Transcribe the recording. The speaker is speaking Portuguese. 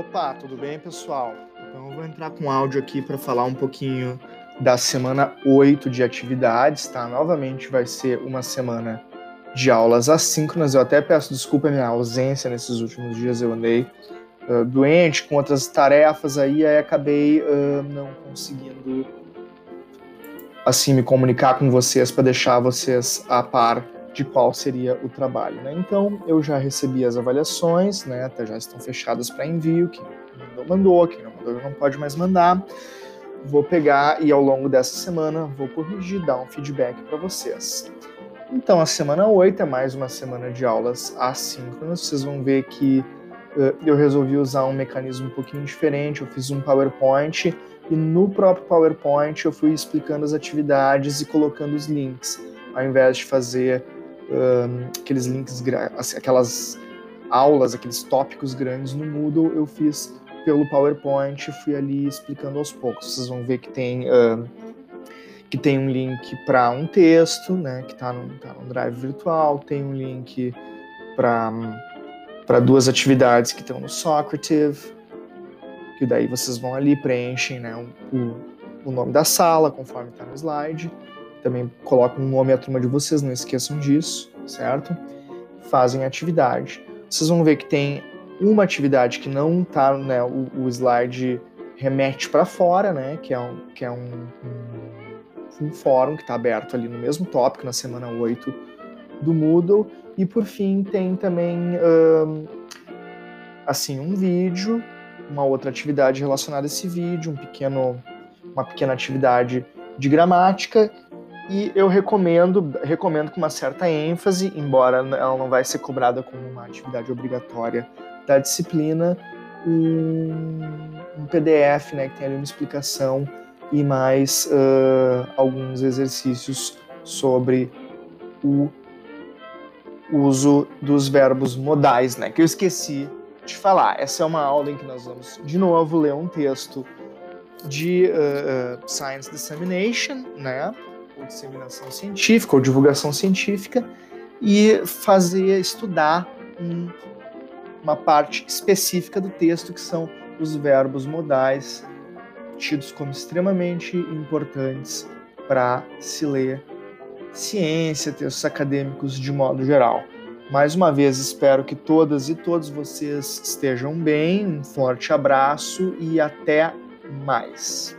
Opa, tudo bem, pessoal? Então eu vou entrar com áudio aqui para falar um pouquinho da semana 8 de atividades, tá? Novamente vai ser uma semana de aulas assíncronas. Eu até peço desculpa a minha ausência nesses últimos dias, eu andei uh, doente com outras tarefas aí, aí acabei uh, não conseguindo assim me comunicar com vocês para deixar vocês a par de qual seria o trabalho. Né? Então, eu já recebi as avaliações, né? até já estão fechadas para envio. Quem mandou, mandou, quem não mandou, não pode mais mandar. Vou pegar e ao longo dessa semana vou corrigir, dar um feedback para vocês. Então, a semana 8 é mais uma semana de aulas assíncronas. Vocês vão ver que uh, eu resolvi usar um mecanismo um pouquinho diferente. Eu fiz um PowerPoint e no próprio PowerPoint eu fui explicando as atividades e colocando os links, ao invés de fazer um, aqueles links, assim, aquelas aulas, aqueles tópicos grandes no Moodle, eu fiz pelo PowerPoint, fui ali explicando aos poucos. Vocês vão ver que tem que tem um link para um texto, né, que está no, tá no Drive virtual, tem um link para para duas atividades que estão no Socrative, que daí vocês vão ali preenchem, né, o, o nome da sala conforme está no slide também colocam um nome à turma de vocês, não esqueçam disso, certo? Fazem atividade. Vocês vão ver que tem uma atividade que não tá, né, o, o slide remete para fora, né, que é um, que é um, um, um fórum que está aberto ali no mesmo tópico, na semana 8 do Moodle. E por fim tem também um, assim um vídeo, uma outra atividade relacionada a esse vídeo, um pequeno, uma pequena atividade de gramática e eu recomendo, recomendo com uma certa ênfase, embora ela não vai ser cobrada como uma atividade obrigatória da disciplina, um, um PDF, né, que tem ali uma explicação e mais uh, alguns exercícios sobre o uso dos verbos modais, né, que eu esqueci de falar. Essa é uma aula em que nós vamos de novo ler um texto de uh, uh, Science Dissemination, né, ou disseminação científica ou divulgação científica e fazer estudar um, uma parte específica do texto que são os verbos modais tidos como extremamente importantes para se ler ciência, textos acadêmicos de modo geral. Mais uma vez, espero que todas e todos vocês estejam bem. Um forte abraço e até mais.